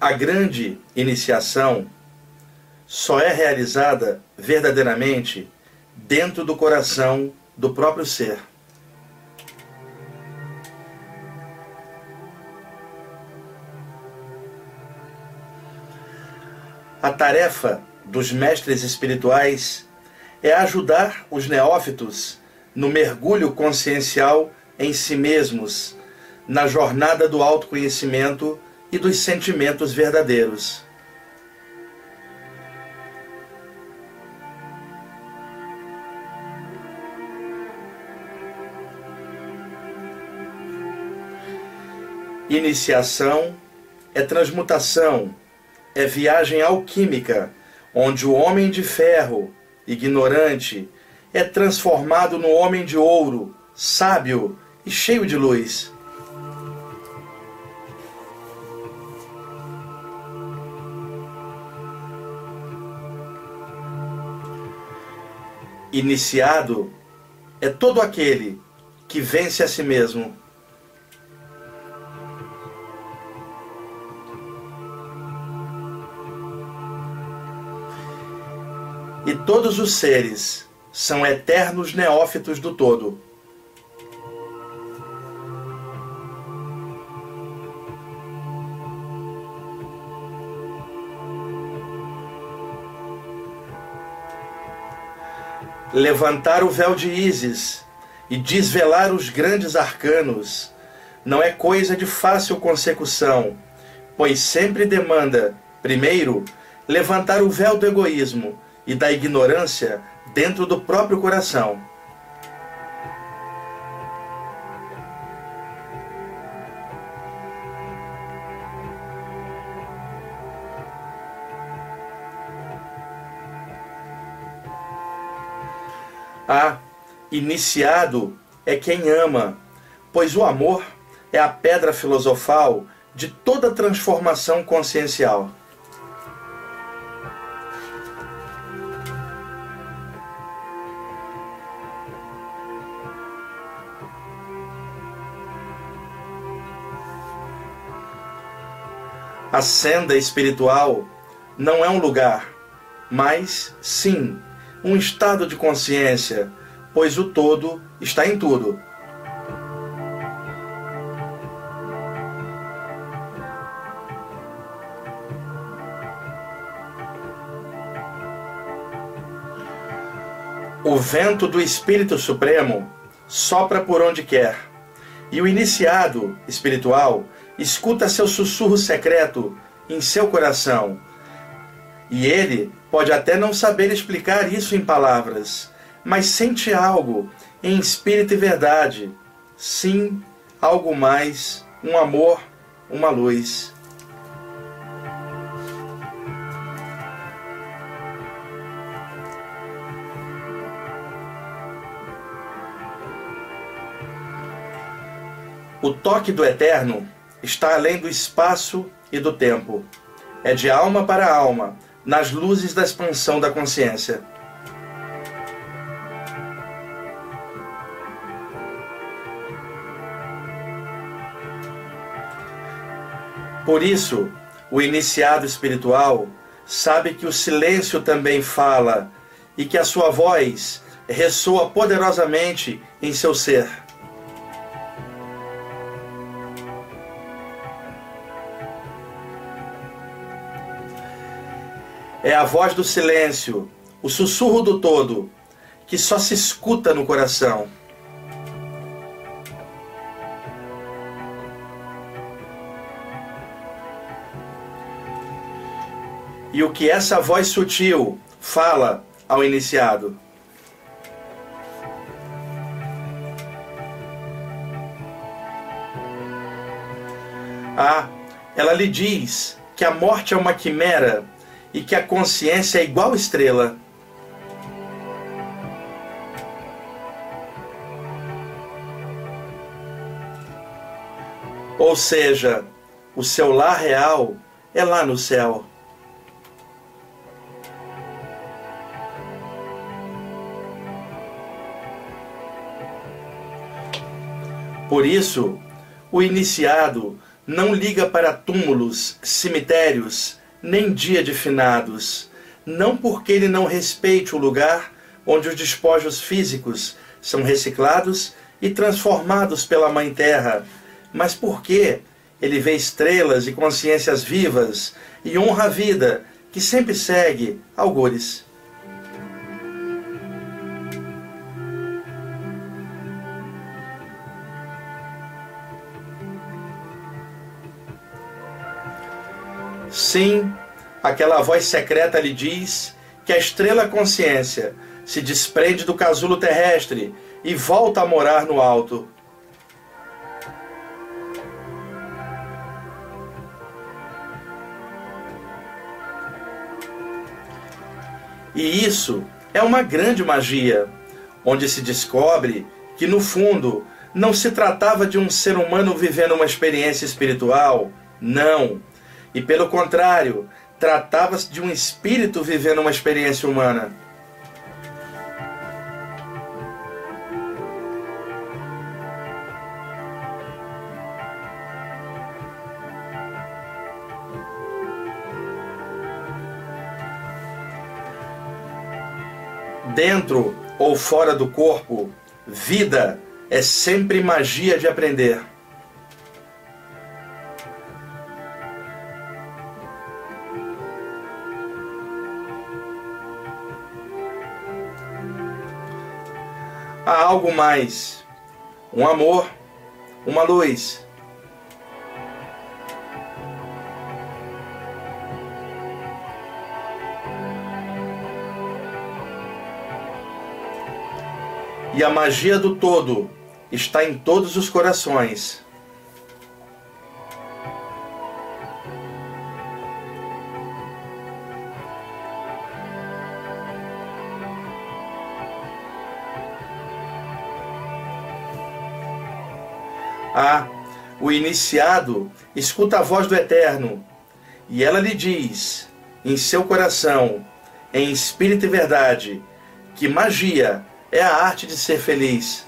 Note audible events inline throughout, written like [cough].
A grande iniciação só é realizada verdadeiramente dentro do coração do próprio ser. A tarefa dos mestres espirituais é ajudar os neófitos no mergulho consciencial em si mesmos, na jornada do autoconhecimento e dos sentimentos verdadeiros. Iniciação é transmutação, é viagem alquímica, onde o homem de ferro, ignorante, é transformado no homem de ouro, sábio e cheio de luz. Iniciado é todo aquele que vence a si mesmo. E todos os seres são eternos neófitos do todo. Levantar o véu de Ísis e desvelar os grandes arcanos não é coisa de fácil consecução, pois sempre demanda, primeiro, levantar o véu do egoísmo e da ignorância dentro do próprio coração. Iniciado é quem ama, pois o amor é a pedra filosofal de toda transformação consciencial. A senda espiritual não é um lugar, mas sim um estado de consciência, pois o todo está em tudo. O vento do Espírito Supremo sopra por onde quer, e o iniciado espiritual escuta seu sussurro secreto em seu coração, e ele pode até não saber explicar isso em palavras, mas sente algo em espírito e verdade. Sim, algo mais, um amor, uma luz. O toque do eterno está além do espaço e do tempo. É de alma para alma nas luzes da expansão da consciência. Por isso, o iniciado espiritual sabe que o silêncio também fala e que a sua voz ressoa poderosamente em seu ser. É a voz do silêncio, o sussurro do todo, que só se escuta no coração. E o que essa voz sutil fala ao iniciado? Ah, ela lhe diz que a morte é uma quimera e que a consciência é igual estrela. Ou seja, o seu lar real é lá no céu. Por isso, o iniciado não liga para túmulos, cemitérios, nem dia de finados, não porque ele não respeite o lugar onde os despojos físicos são reciclados e transformados pela Mãe Terra, mas porque ele vê estrelas e consciências vivas e honra a vida que sempre segue algures. Sim, aquela voz secreta lhe diz que a estrela consciência se desprende do casulo terrestre e volta a morar no alto. E isso é uma grande magia, onde se descobre que, no fundo, não se tratava de um ser humano vivendo uma experiência espiritual, não. E pelo contrário, tratava-se de um espírito vivendo uma experiência humana. dentro ou fora do corpo, vida é sempre magia de aprender. Algo mais, um amor, uma luz E a magia do todo está em todos os corações. O iniciado escuta a voz do Eterno, e ela lhe diz, em seu coração, em espírito e verdade, que magia é a arte de ser feliz.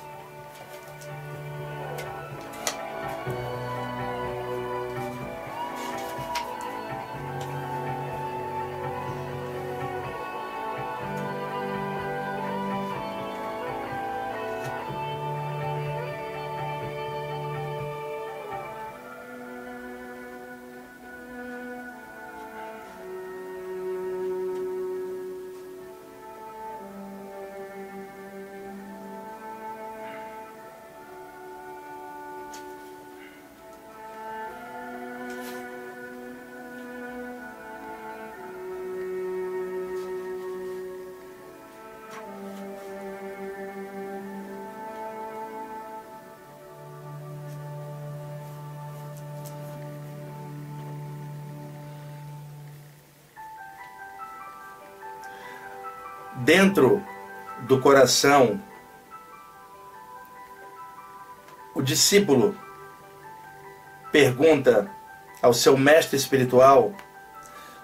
Dentro do coração, o discípulo pergunta ao seu mestre espiritual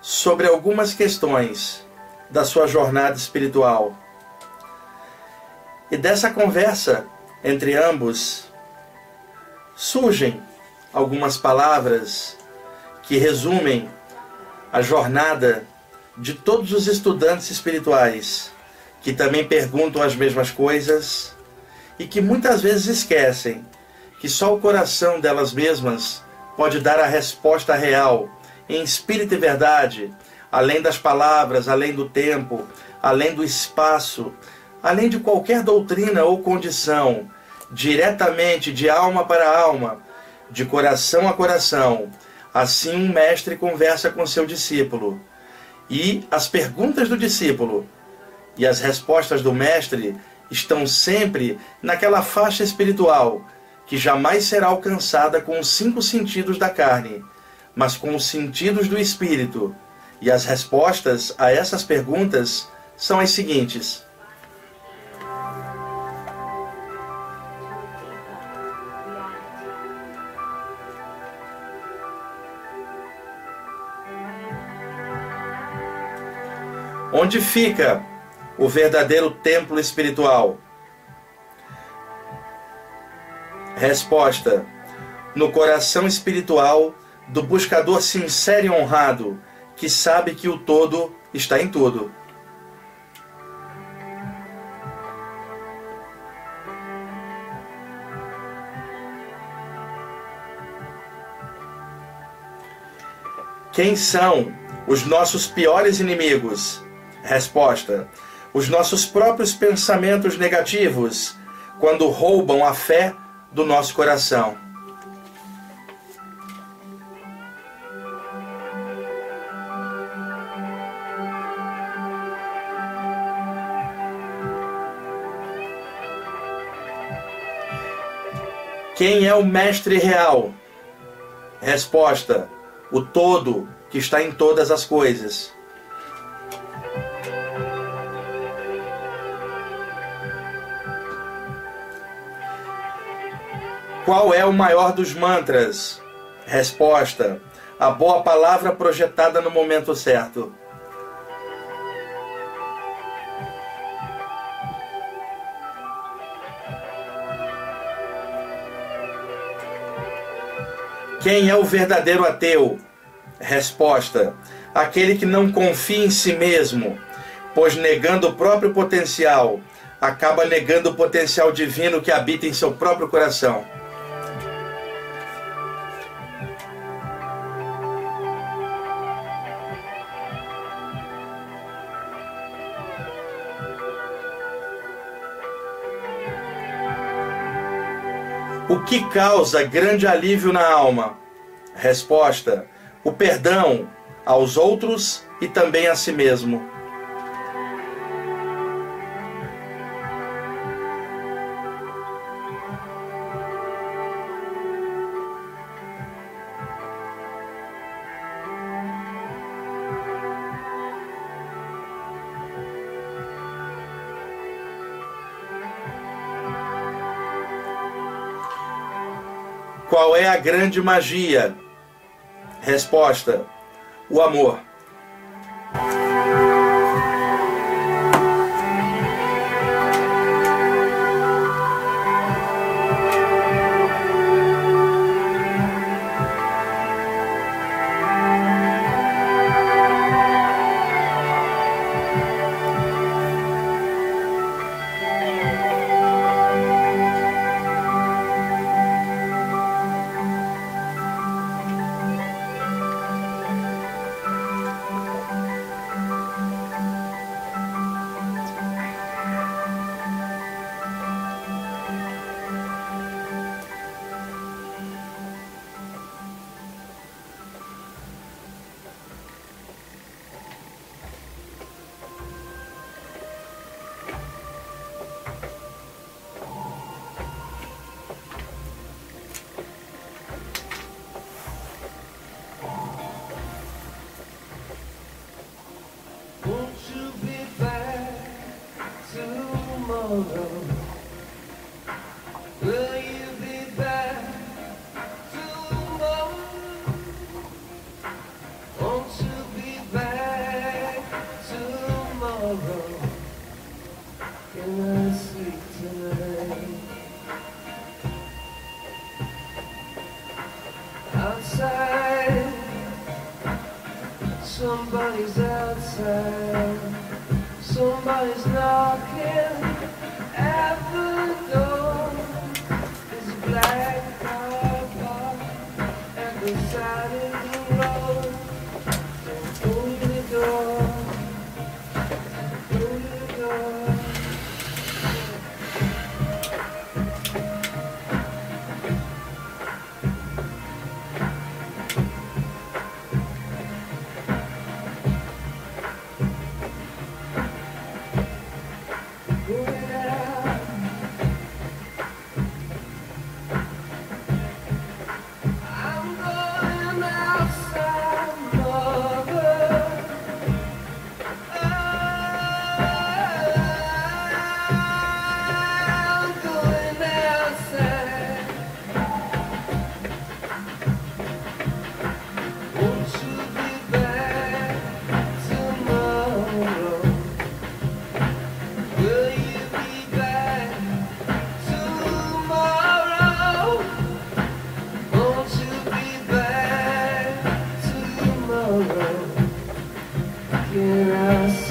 sobre algumas questões da sua jornada espiritual. E dessa conversa entre ambos surgem algumas palavras que resumem a jornada de todos os estudantes espirituais que também perguntam as mesmas coisas e que muitas vezes esquecem que só o coração delas mesmas pode dar a resposta real, em espírito e verdade, além das palavras, além do tempo, além do espaço, além de qualquer doutrina ou condição, diretamente de alma para alma, de coração a coração. Assim um mestre conversa com seu discípulo. E as perguntas do discípulo e as respostas do mestre estão sempre naquela faixa espiritual que jamais será alcançada com os cinco sentidos da carne, mas com os sentidos do espírito. E as respostas a essas perguntas são as seguintes: Onde fica o verdadeiro templo espiritual? Resposta: No coração espiritual do buscador sincero e honrado, que sabe que o todo está em tudo. Quem são os nossos piores inimigos? Resposta: Os nossos próprios pensamentos negativos, quando roubam a fé do nosso coração. Quem é o mestre real? Resposta: o todo que está em todas as coisas. Qual é o maior dos mantras? Resposta: a boa palavra projetada no momento certo. Quem é o verdadeiro ateu? Resposta: aquele que não confia em si mesmo, pois negando o próprio potencial, acaba negando o potencial divino que habita em seu próprio coração. O que causa grande alívio na alma? Resposta: o perdão aos outros e também a si mesmo. Qual é a grande magia? Resposta: o amor.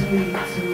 sweet.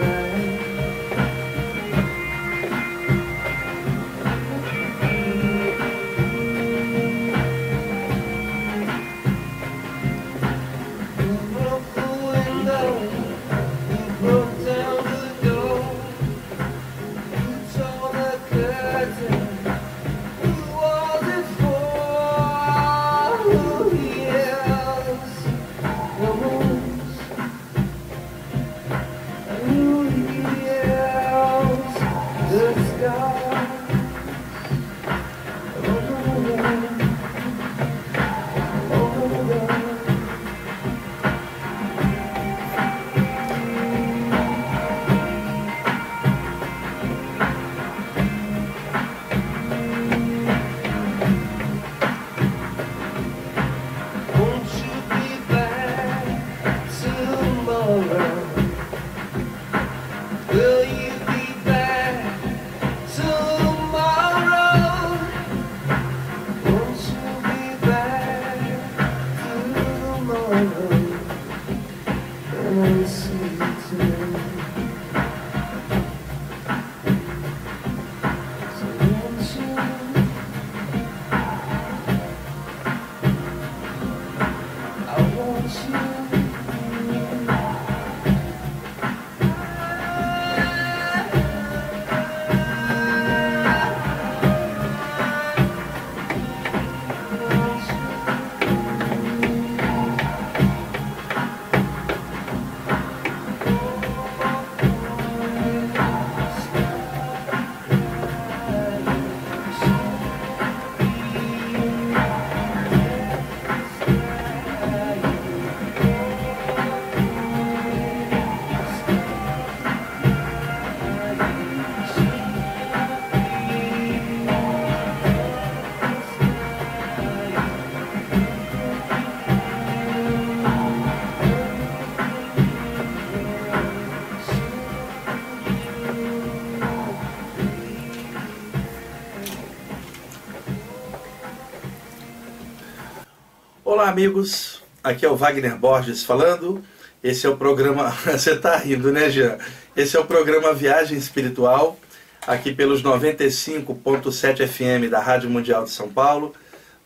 Amigos. Aqui é o Wagner Borges falando. Esse é o programa. [laughs] Você tá rindo, né, Jean? Esse é o programa Viagem Espiritual, aqui pelos 95.7 FM da Rádio Mundial de São Paulo.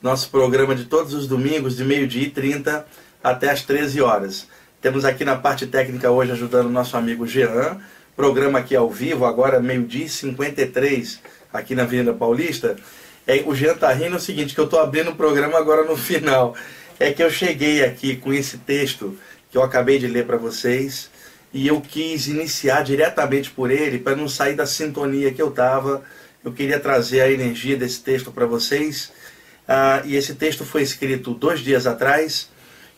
Nosso programa de todos os domingos, de meio-dia e 30 até as 13 horas. Temos aqui na parte técnica hoje ajudando o nosso amigo Jean. Programa aqui ao vivo, agora meio-dia e 53, aqui na Avenida Paulista. É, o Jean tá rindo é o seguinte, que eu estou abrindo o programa agora no final. É que eu cheguei aqui com esse texto que eu acabei de ler para vocês e eu quis iniciar diretamente por ele para não sair da sintonia que eu estava. Eu queria trazer a energia desse texto para vocês. Ah, e esse texto foi escrito dois dias atrás.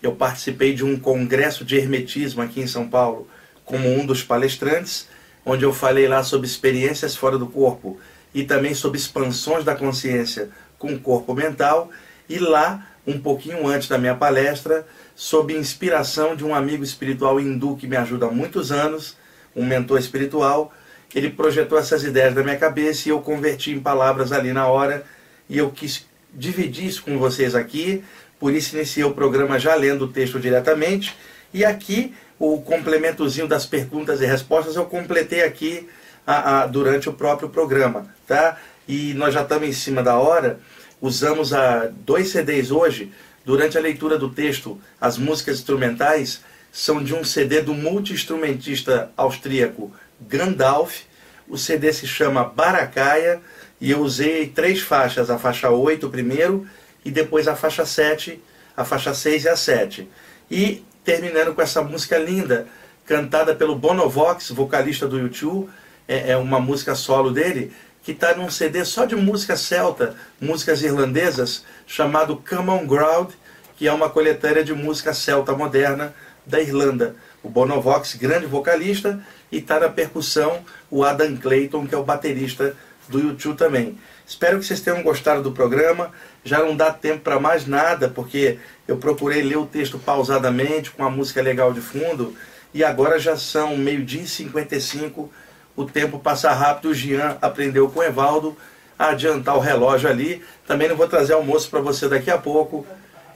Eu participei de um congresso de hermetismo aqui em São Paulo como um dos palestrantes, onde eu falei lá sobre experiências fora do corpo e também sobre expansões da consciência com o corpo mental. E lá, um pouquinho antes da minha palestra, sob inspiração de um amigo espiritual hindu que me ajuda há muitos anos, um mentor espiritual, ele projetou essas ideias na minha cabeça e eu converti em palavras ali na hora e eu quis dividir isso com vocês aqui, por isso iniciei o programa já lendo o texto diretamente e aqui o complementozinho das perguntas e respostas eu completei aqui a, a, durante o próprio programa, tá? E nós já estamos em cima da hora. Usamos a dois CDs hoje durante a leitura do texto. As músicas instrumentais são de um CD do multi-instrumentista austríaco Gandalf. O CD se chama Baracaia e eu usei três faixas, a faixa 8 primeiro e depois a faixa 7, a faixa 6 e a 7. E terminando com essa música linda, cantada pelo Bonovox, vocalista do YouTube, é, é uma música solo dele, que está num CD só de música celta, músicas irlandesas, chamado Common Ground, que é uma coletânea de música celta moderna da Irlanda. O Bonovox, grande vocalista, e está na percussão o Adam Clayton, que é o baterista do YouTube também. Espero que vocês tenham gostado do programa. Já não dá tempo para mais nada, porque eu procurei ler o texto pausadamente, com a música legal de fundo, e agora já são meio-dia e 55 o tempo passa rápido. O Jean aprendeu com o Evaldo a adiantar o relógio ali. Também não vou trazer almoço para você daqui a pouco.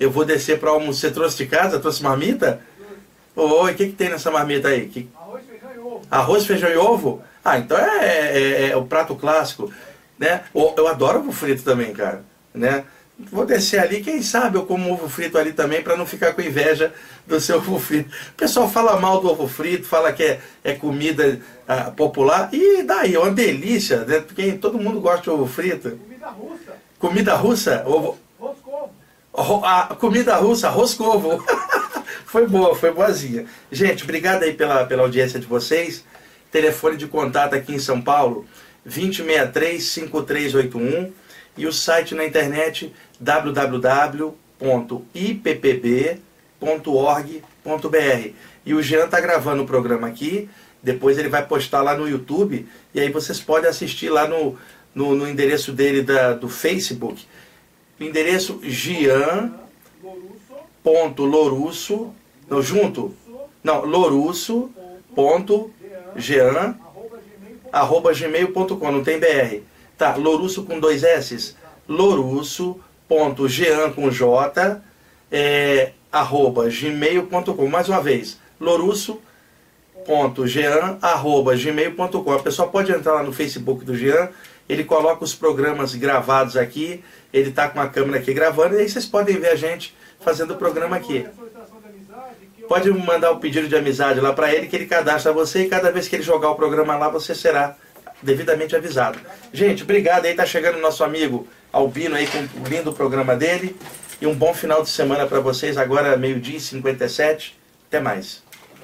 Eu vou descer para almoçar. Você trouxe de casa? Trouxe marmita? Oi, o que, que tem nessa marmita aí? Que... Arroz, feijão e ovo. Arroz, feijão e ovo? Ah, então é, é, é, é o prato clássico. Né? Eu adoro ovo frito também, cara. Né? Vou descer ali, quem sabe eu como ovo frito ali também para não ficar com inveja do seu ovo frito. O pessoal fala mal do ovo frito, fala que é, é comida ah, popular, e daí, é uma delícia, né? porque todo mundo gosta de ovo frito. Comida russa. Comida russa? Ovo... Roscovo. A comida russa, roscovo. [laughs] foi boa, foi boazinha. Gente, obrigado aí pela, pela audiência de vocês. Telefone de contato aqui em São Paulo, 2063-5381 e o site na internet www.ippb.org.br. E o Jean está gravando o programa aqui, depois ele vai postar lá no YouTube, e aí vocês podem assistir lá no, no, no endereço dele da, do Facebook. O endereço gian.lorusso, não, junto, não, lorusso.jean, arroba gmail.com, não tem BR. Tá, Lorusso com dois S, lorusso.jean com J, é, arroba gmail.com. Mais uma vez, lorusso.jean, arroba gmail.com. A pessoa pode entrar lá no Facebook do Jean, ele coloca os programas gravados aqui, ele está com a câmera aqui gravando, e aí vocês podem ver a gente fazendo o programa aqui. Pode mandar o pedido de amizade lá para ele, que ele cadastra você, e cada vez que ele jogar o programa lá, você será devidamente avisado. Gente, obrigado aí, tá chegando nosso amigo Albino aí com o lindo programa dele. E um bom final de semana para vocês, agora meio-dia e 57. Até mais.